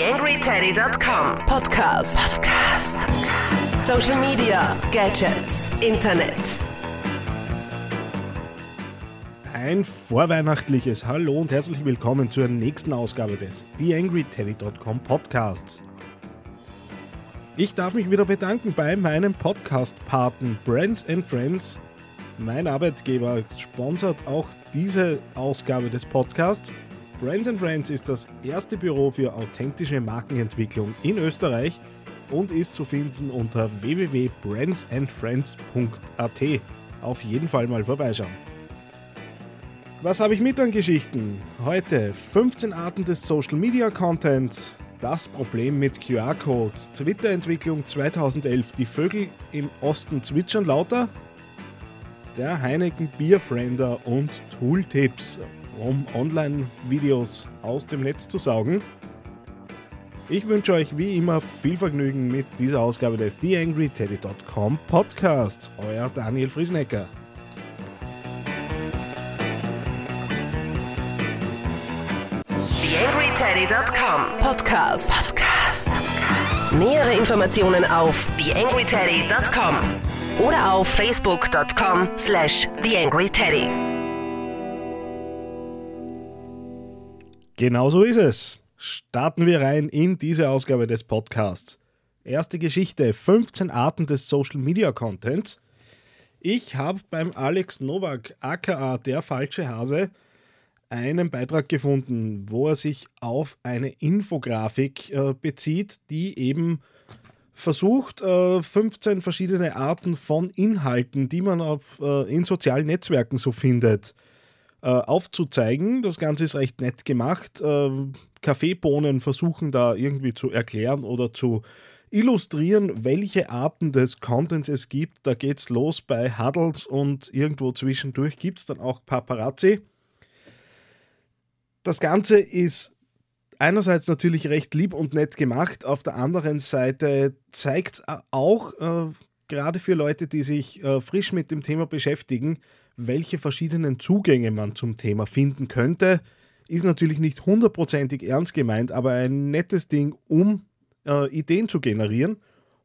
TheAngryTeddy.com Podcast. Podcast. Social Media, Gadgets, Internet. Ein vorweihnachtliches Hallo und herzlich willkommen zur nächsten Ausgabe des TheAngryTeddy.com Podcasts. Ich darf mich wieder bedanken bei meinem Podcast-Paten Brands and Friends. Mein Arbeitgeber sponsert auch diese Ausgabe des Podcasts. Brands and Brands ist das erste Büro für authentische Markenentwicklung in Österreich und ist zu finden unter www.brandsandfriends.at. Auf jeden Fall mal vorbeischauen. Was habe ich mit an Geschichten? Heute 15 Arten des Social Media Contents, das Problem mit QR-Codes, Twitter-Entwicklung 2011, die Vögel im Osten zwitschern lauter, der Heineken Bierfriender und Tooltips, um Online-Videos aus dem Netz zu saugen. Ich wünsche euch wie immer viel Vergnügen mit dieser Ausgabe des TheAngryTeddy.com Podcasts. Euer Daniel Friesnecker. TheAngryTeddy.com Podcast. Podcast. Nähere Informationen auf TheAngryTeddy.com oder auf Facebook.com slash TheAngryTeddy. Genau so ist es. Starten wir rein in diese Ausgabe des Podcasts. Erste Geschichte: 15 Arten des Social Media Contents. Ich habe beim Alex Nowak, aka der falsche Hase, einen Beitrag gefunden, wo er sich auf eine Infografik äh, bezieht, die eben versucht, äh, 15 verschiedene Arten von Inhalten, die man auf, äh, in sozialen Netzwerken so findet, äh, aufzuzeigen. Das Ganze ist recht nett gemacht. Äh, Kaffeebohnen versuchen da irgendwie zu erklären oder zu illustrieren, welche Arten des Contents es gibt. Da geht's los bei Huddles und irgendwo zwischendurch gibt es dann auch Paparazzi. Das Ganze ist einerseits natürlich recht lieb und nett gemacht, auf der anderen Seite zeigt es auch, äh, gerade für Leute, die sich äh, frisch mit dem Thema beschäftigen, welche verschiedenen Zugänge man zum Thema finden könnte. Ist natürlich nicht hundertprozentig ernst gemeint, aber ein nettes Ding, um äh, Ideen zu generieren.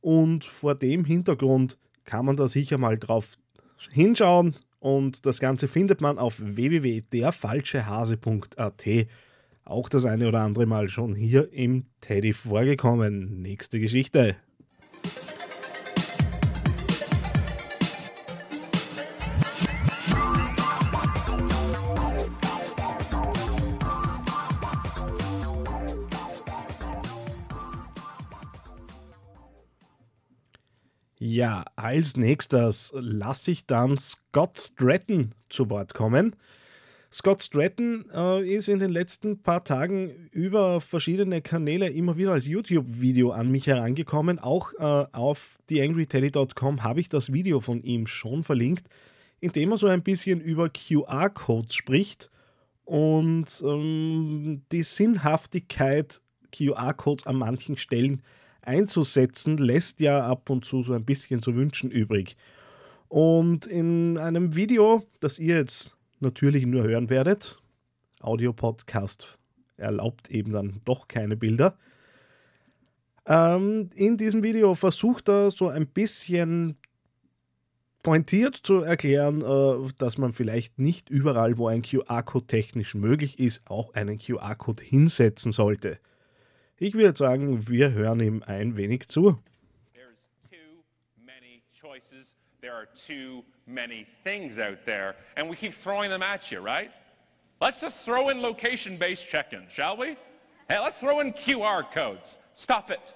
Und vor dem Hintergrund kann man da sicher mal drauf hinschauen. Und das Ganze findet man auf www.derfalschehase.at. Auch das eine oder andere Mal schon hier im Teddy vorgekommen. Nächste Geschichte. Ja, als nächstes lasse ich dann Scott Stratton zu Wort kommen. Scott Stratton äh, ist in den letzten paar Tagen über verschiedene Kanäle immer wieder als YouTube-Video an mich herangekommen. Auch äh, auf theangryteddy.com habe ich das Video von ihm schon verlinkt, in dem er so ein bisschen über QR-Codes spricht und ähm, die Sinnhaftigkeit QR-Codes an manchen Stellen einzusetzen, lässt ja ab und zu so ein bisschen zu wünschen übrig. Und in einem Video, das ihr jetzt natürlich nur hören werdet, Audio-Podcast erlaubt eben dann doch keine Bilder. Ähm, in diesem Video versucht er so ein bisschen pointiert zu erklären, äh, dass man vielleicht nicht überall, wo ein QR-Code technisch möglich ist, auch einen QR-Code hinsetzen sollte. Ich würde sagen, wir hören ihm ein wenig zu. There's too many choices. There are too many things out there, and we keep throwing them at you, right? Let's just throw in location-based check-ins, shall we? Hey, let's throw in QR codes. Stop it.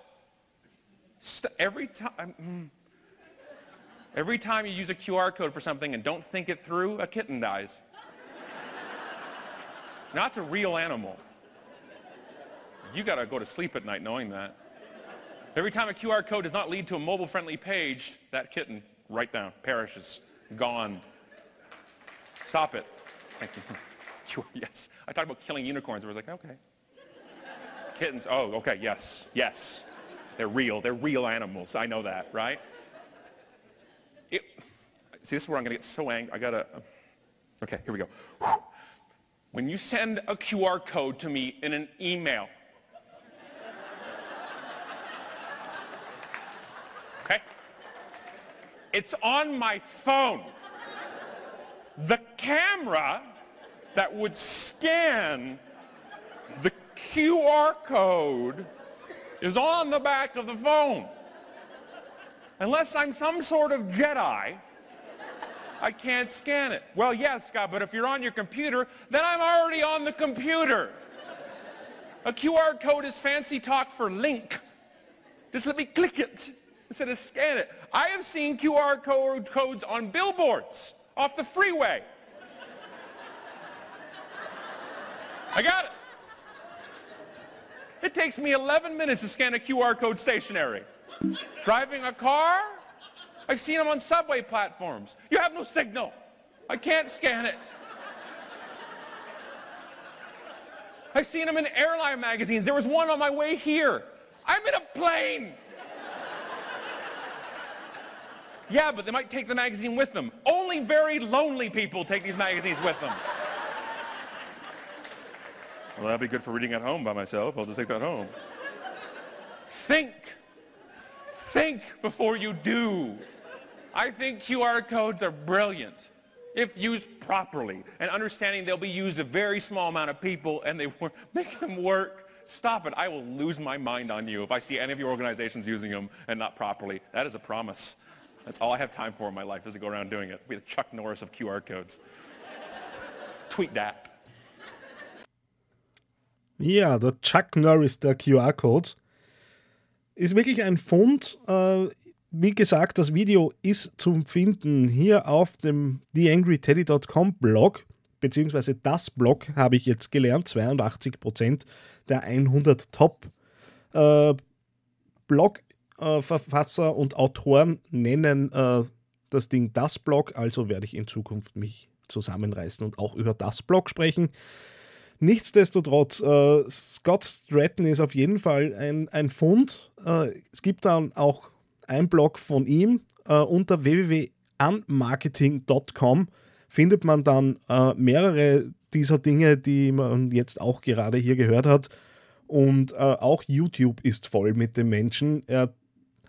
St- every time, mm. every time you use a QR code for something and don't think it through, a kitten dies. now it's a real animal. You got to go to sleep at night knowing that. Every time a QR code does not lead to a mobile-friendly page, that kitten, right down, perishes, gone. Stop it. Thank you. Yes. I talked about killing unicorns. I was like, okay. Kittens. Oh, okay. Yes. Yes. They're real. They're real animals. I know that, right? It, see, this is where I'm going to get so angry. I got to. Okay, here we go. When you send a QR code to me in an email, It's on my phone. The camera that would scan the QR code is on the back of the phone. Unless I'm some sort of Jedi, I can't scan it. Well, yes, Scott, but if you're on your computer, then I'm already on the computer. A QR code is fancy talk for link. Just let me click it instead of scan it. I have seen QR code codes on billboards off the freeway. I got it. It takes me 11 minutes to scan a QR code stationary. Driving a car, I've seen them on subway platforms. You have no signal. I can't scan it. I've seen them in airline magazines. There was one on my way here. I'm in a plane. Yeah, but they might take the magazine with them. Only very lonely people take these magazines with them. Well, that'd be good for reading at home by myself. I'll just take that home. Think. Think before you do. I think QR codes are brilliant if used properly and understanding they'll be used a very small amount of people and they work, make them work. Stop it. I will lose my mind on you if I see any of your organizations using them and not properly. That is a promise. That's all I have time for in my life is to go around doing it. Be the Chuck Norris of QR codes. Tweet that. Ja, der Chuck Norris der QR-Codes ist wirklich ein Fund. Äh, wie gesagt, das Video ist zum Finden hier auf dem theangryteddy.com Blog, beziehungsweise das Blog habe ich jetzt gelernt. 82% der 100 Top äh, Blog-Verfasser und Autoren nennen äh, das Ding das Blog, also werde ich in Zukunft mich zusammenreißen und auch über das Blog sprechen. Nichtsdestotrotz, äh, Scott Stratton ist auf jeden Fall ein, ein Fund. Äh, es gibt dann auch ein Blog von ihm äh, unter www.unmarketing.com findet man dann äh, mehrere dieser Dinge, die man jetzt auch gerade hier gehört hat. Und äh, auch YouTube ist voll mit dem Menschen. Er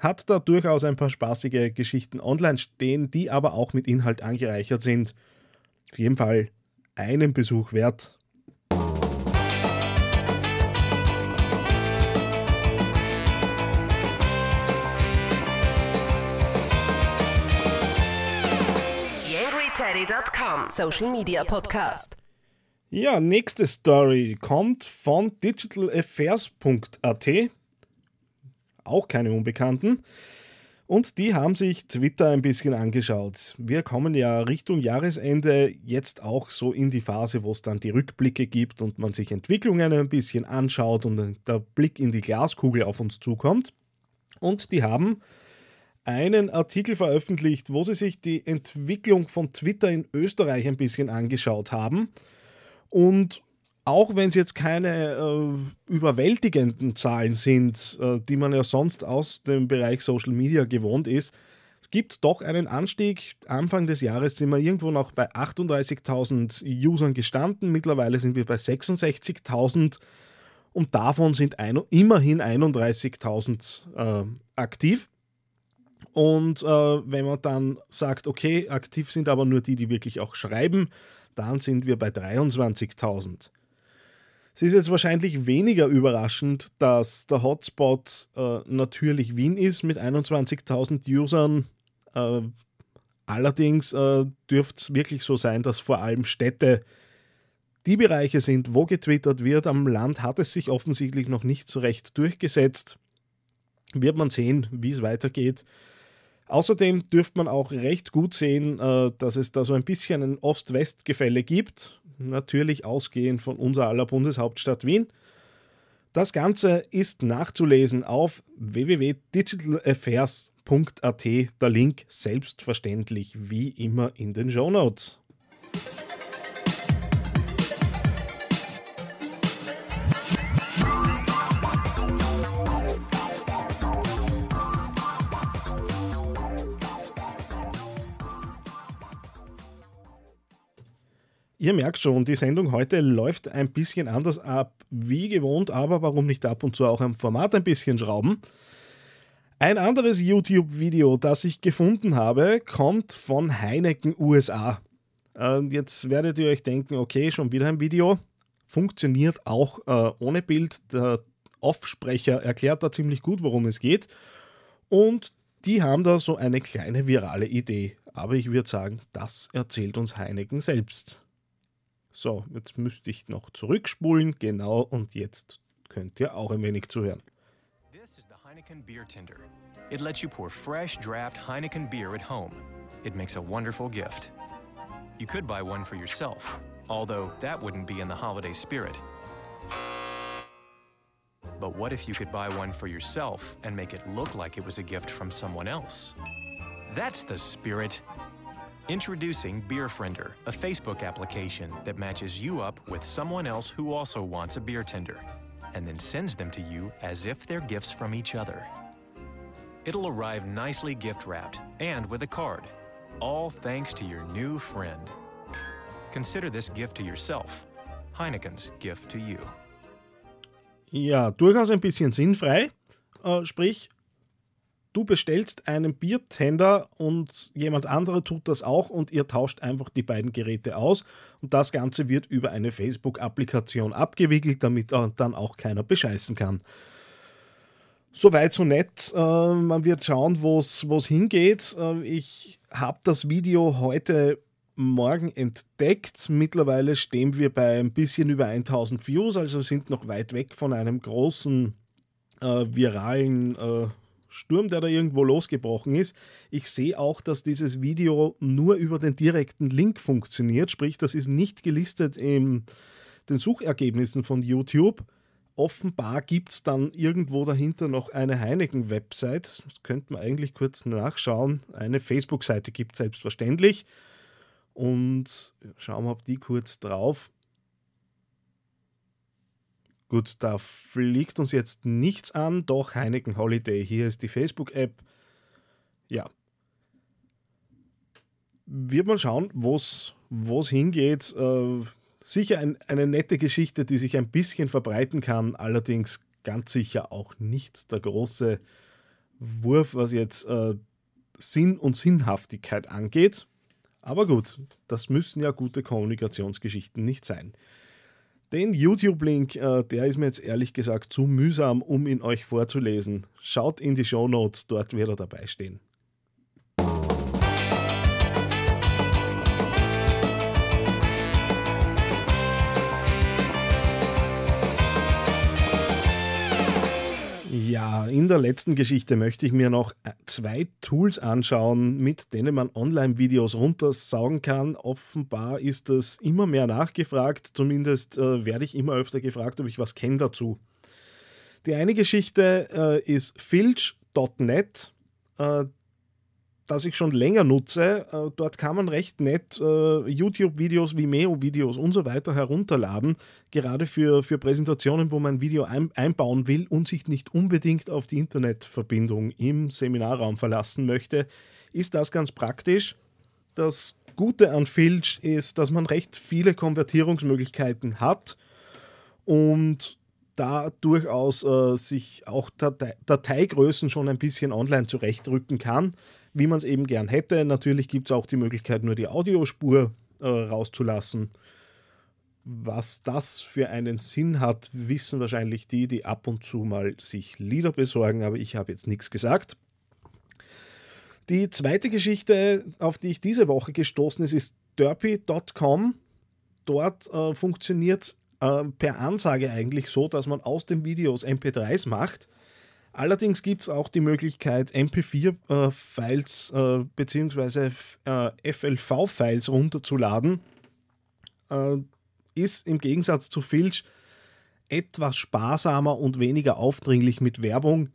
hat da durchaus ein paar spaßige Geschichten online stehen, die aber auch mit Inhalt angereichert sind. Auf jeden Fall einen Besuch wert. TheAngryTeddy.com Social Media Podcast. Ja, nächste Story kommt von digitalaffairs.at. Auch keine Unbekannten. Und die haben sich Twitter ein bisschen angeschaut. Wir kommen ja Richtung Jahresende jetzt auch so in die Phase, wo es dann die Rückblicke gibt und man sich Entwicklungen ein bisschen anschaut und der Blick in die Glaskugel auf uns zukommt. Und die haben einen Artikel veröffentlicht, wo sie sich die Entwicklung von Twitter in Österreich ein bisschen angeschaut haben. Und auch wenn es jetzt keine äh, überwältigenden Zahlen sind, äh, die man ja sonst aus dem Bereich Social Media gewohnt ist, gibt doch einen Anstieg. Anfang des Jahres sind wir irgendwo noch bei 38.000 Usern gestanden. Mittlerweile sind wir bei 66.000 und davon sind ein, immerhin 31.000 äh, aktiv. Und äh, wenn man dann sagt, okay, aktiv sind aber nur die, die wirklich auch schreiben, dann sind wir bei 23.000. Es ist jetzt wahrscheinlich weniger überraschend, dass der Hotspot äh, natürlich Wien ist mit 21.000 Usern. Äh, allerdings äh, dürfte es wirklich so sein, dass vor allem Städte die Bereiche sind, wo getwittert wird. Am Land hat es sich offensichtlich noch nicht so recht durchgesetzt. Wird man sehen, wie es weitergeht. Außerdem dürfte man auch recht gut sehen, äh, dass es da so ein bisschen ein Ost-West-Gefälle gibt. Natürlich ausgehend von unserer aller Bundeshauptstadt Wien. Das Ganze ist nachzulesen auf www.digitalaffairs.at. Der Link selbstverständlich wie immer in den Show Notes. Ihr merkt schon, die Sendung heute läuft ein bisschen anders ab wie gewohnt, aber warum nicht ab und zu auch am Format ein bisschen schrauben? Ein anderes YouTube-Video, das ich gefunden habe, kommt von Heineken USA. Ähm, jetzt werdet ihr euch denken, okay, schon wieder ein Video. Funktioniert auch äh, ohne Bild. Der Offsprecher erklärt da ziemlich gut, worum es geht. Und die haben da so eine kleine virale Idee. Aber ich würde sagen, das erzählt uns Heineken selbst. So, jetzt müsste ich noch zurückspulen. Genau, und jetzt könnt ihr auch ein wenig zuhören. This is the Heineken Beer Tender. It lets you pour fresh draft Heineken beer at home. It makes a wonderful gift. You could buy one for yourself, although that wouldn't be in the holiday spirit. But what if you could buy one for yourself and make it look like it was a gift from someone else? That's the spirit. Introducing BeerFriender, a Facebook application that matches you up with someone else who also wants a beer tender, and then sends them to you as if they're gifts from each other. It'll arrive nicely gift wrapped and with a card, all thanks to your new friend. Consider this gift to yourself, Heineken's gift to you. Ja, durchaus ein bisschen sinnfrei. Äh, sprich, du bestellst einen Biertender und jemand anderer tut das auch und ihr tauscht einfach die beiden Geräte aus und das Ganze wird über eine Facebook-Applikation abgewickelt, damit dann auch keiner bescheißen kann. Soweit so nett. Äh, man wird schauen, wo es hingeht. Äh, ich habe das Video heute Morgen entdeckt. Mittlerweile stehen wir bei ein bisschen über 1000 Views, also sind noch weit weg von einem großen äh, viralen äh, Sturm, der da irgendwo losgebrochen ist. Ich sehe auch, dass dieses Video nur über den direkten Link funktioniert, sprich, das ist nicht gelistet in den Suchergebnissen von YouTube. Offenbar gibt es dann irgendwo dahinter noch eine Heineken-Website. Könnte man eigentlich kurz nachschauen. Eine Facebook-Seite gibt es selbstverständlich. Und schauen wir auf die kurz drauf. Gut, da fliegt uns jetzt nichts an, doch Heineken Holiday. Hier ist die Facebook-App. Ja. Wird man schauen, wo es hingeht. Äh, sicher ein, eine nette Geschichte, die sich ein bisschen verbreiten kann, allerdings ganz sicher auch nicht der große Wurf, was jetzt äh, Sinn und Sinnhaftigkeit angeht. Aber gut, das müssen ja gute Kommunikationsgeschichten nicht sein. Den YouTube-Link, äh, der ist mir jetzt ehrlich gesagt zu mühsam, um ihn euch vorzulesen. Schaut in die Show Notes, dort wird er dabei stehen. Ja, in der letzten Geschichte möchte ich mir noch zwei Tools anschauen, mit denen man Online-Videos runtersaugen kann. Offenbar ist das immer mehr nachgefragt, zumindest äh, werde ich immer öfter gefragt, ob ich was kenne dazu. Die eine Geschichte äh, ist filch.net. Äh, das ich schon länger nutze. Äh, dort kann man recht nett äh, YouTube-Videos, Vimeo-Videos und so weiter herunterladen, gerade für, für Präsentationen, wo man ein Video ein, einbauen will und sich nicht unbedingt auf die Internetverbindung im Seminarraum verlassen möchte, ist das ganz praktisch. Das Gute an Filch ist, dass man recht viele Konvertierungsmöglichkeiten hat und da durchaus äh, sich auch Datei Dateigrößen schon ein bisschen online zurechtrücken kann wie man es eben gern hätte. Natürlich gibt es auch die Möglichkeit, nur die Audiospur äh, rauszulassen. Was das für einen Sinn hat, wissen wahrscheinlich die, die ab und zu mal sich Lieder besorgen, aber ich habe jetzt nichts gesagt. Die zweite Geschichte, auf die ich diese Woche gestoßen ist, ist derpy.com. Dort äh, funktioniert es äh, per Ansage eigentlich so, dass man aus den Videos MP3s macht Allerdings gibt es auch die Möglichkeit, MP4-Files äh, bzw. Äh, FLV-Files runterzuladen. Äh, ist im Gegensatz zu Filch etwas sparsamer und weniger aufdringlich mit Werbung.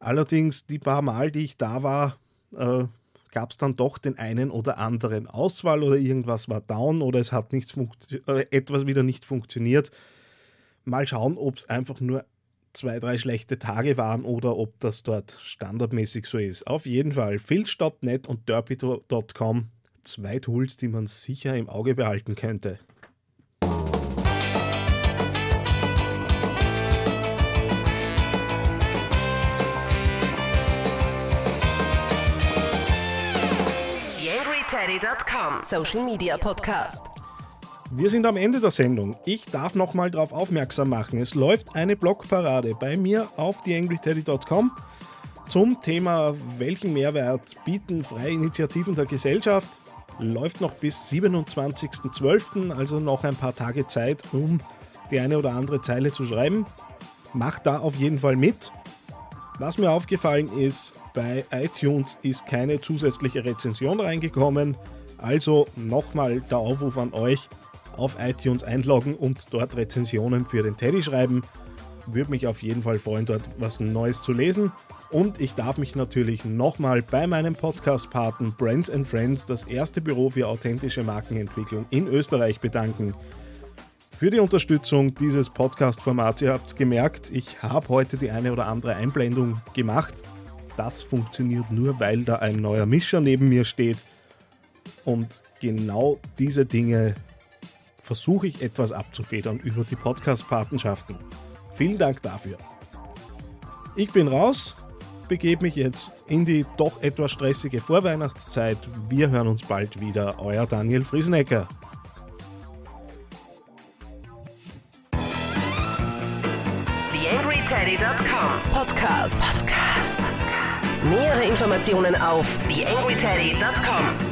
Allerdings die paar Mal, die ich da war, äh, gab es dann doch den einen oder anderen Auswahl oder irgendwas war down oder es hat nichts äh, etwas wieder nicht funktioniert. Mal schauen, ob es einfach nur zwei, drei schlechte Tage waren oder ob das dort standardmäßig so ist. Auf jeden Fall Filz.net und derpy.com, zwei Tools, die man sicher im Auge behalten könnte. YangryTeddy.com Social Media Podcast wir sind am Ende der Sendung. Ich darf nochmal darauf aufmerksam machen. Es läuft eine Blogparade bei mir auf theangryteddy.com zum Thema, welchen Mehrwert bieten freie Initiativen der Gesellschaft. Läuft noch bis 27.12., also noch ein paar Tage Zeit, um die eine oder andere Zeile zu schreiben. Macht da auf jeden Fall mit. Was mir aufgefallen ist, bei iTunes ist keine zusätzliche Rezension reingekommen. Also nochmal der Aufruf an euch, auf iTunes einloggen und dort Rezensionen für den Teddy schreiben. Würde mich auf jeden Fall freuen, dort was Neues zu lesen. Und ich darf mich natürlich nochmal bei meinem Podcast-Paten Brands and Friends, das erste Büro für authentische Markenentwicklung in Österreich, bedanken. Für die Unterstützung dieses Podcast-Formats. Ihr habt es gemerkt, ich habe heute die eine oder andere Einblendung gemacht. Das funktioniert nur, weil da ein neuer Mischer neben mir steht. Und genau diese Dinge versuche ich etwas abzufedern über die Podcast-Patenschaften. Vielen Dank dafür. Ich bin raus, begebe mich jetzt in die doch etwas stressige Vorweihnachtszeit. Wir hören uns bald wieder. Euer Daniel Friesenecker. TheAngryTeddy.com Podcast. Podcast. Nähere Informationen auf TheAngryTeddy.com